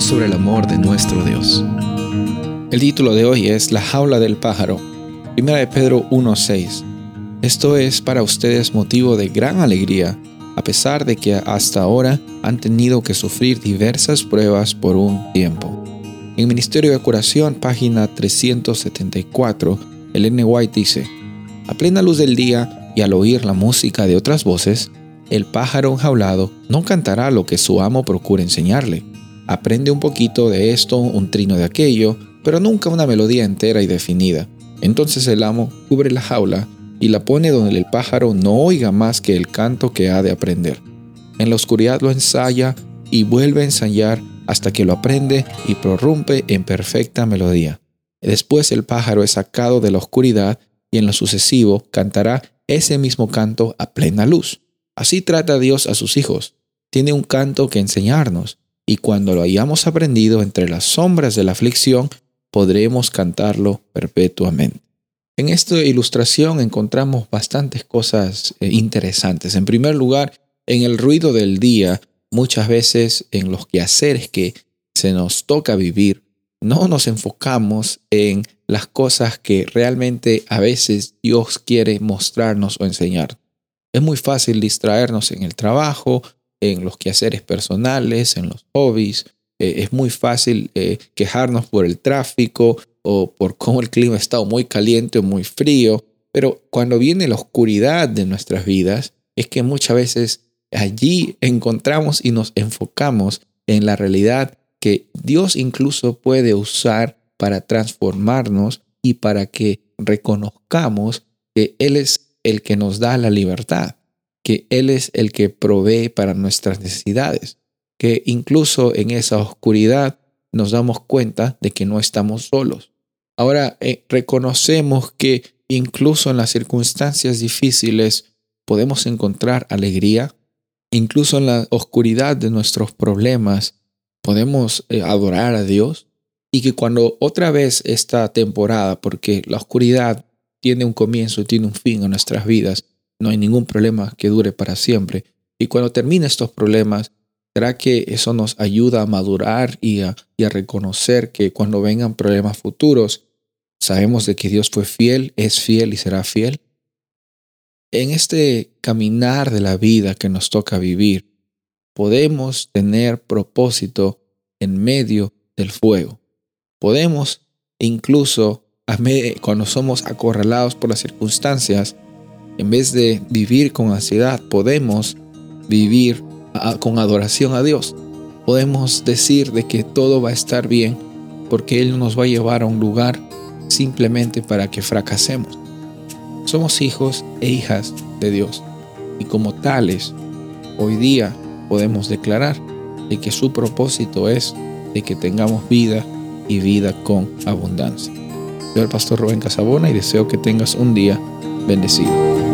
sobre el amor de nuestro Dios. El título de hoy es La jaula del pájaro, 1 de Pedro 1.6. Esto es para ustedes motivo de gran alegría, a pesar de que hasta ahora han tenido que sufrir diversas pruebas por un tiempo. En Ministerio de Curación, página 374, el N. White dice, A plena luz del día y al oír la música de otras voces, el pájaro enjaulado no cantará lo que su amo procura enseñarle. Aprende un poquito de esto, un trino de aquello, pero nunca una melodía entera y definida. Entonces el amo cubre la jaula y la pone donde el pájaro no oiga más que el canto que ha de aprender. En la oscuridad lo ensaya y vuelve a ensayar hasta que lo aprende y prorrumpe en perfecta melodía. Después el pájaro es sacado de la oscuridad y en lo sucesivo cantará ese mismo canto a plena luz. Así trata Dios a sus hijos. Tiene un canto que enseñarnos, y cuando lo hayamos aprendido entre las sombras de la aflicción, podremos cantarlo perpetuamente. En esta ilustración encontramos bastantes cosas eh, interesantes. En primer lugar, en el ruido del día, muchas veces en los quehaceres que se nos toca vivir, no nos enfocamos en las cosas que realmente a veces Dios quiere mostrarnos o enseñar. Es muy fácil distraernos en el trabajo, en los quehaceres personales, en los hobbies. Eh, es muy fácil eh, quejarnos por el tráfico o por cómo el clima está muy caliente o muy frío. Pero cuando viene la oscuridad de nuestras vidas, es que muchas veces allí encontramos y nos enfocamos en la realidad que Dios incluso puede usar para transformarnos y para que reconozcamos que Él es el que nos da la libertad, que Él es el que provee para nuestras necesidades, que incluso en esa oscuridad nos damos cuenta de que no estamos solos. Ahora eh, reconocemos que incluso en las circunstancias difíciles podemos encontrar alegría, incluso en la oscuridad de nuestros problemas podemos eh, adorar a Dios y que cuando otra vez esta temporada, porque la oscuridad tiene un comienzo y tiene un fin en nuestras vidas. No hay ningún problema que dure para siempre. Y cuando terminen estos problemas, ¿será que eso nos ayuda a madurar y a, y a reconocer que cuando vengan problemas futuros, sabemos de que Dios fue fiel, es fiel y será fiel? En este caminar de la vida que nos toca vivir, podemos tener propósito en medio del fuego. Podemos incluso cuando somos acorralados por las circunstancias, en vez de vivir con ansiedad, podemos vivir con adoración a Dios. Podemos decir de que todo va a estar bien porque Él nos va a llevar a un lugar simplemente para que fracasemos. Somos hijos e hijas de Dios y como tales, hoy día podemos declarar de que su propósito es de que tengamos vida y vida con abundancia. Soy el pastor Rubén Casabona y deseo que tengas un día bendecido.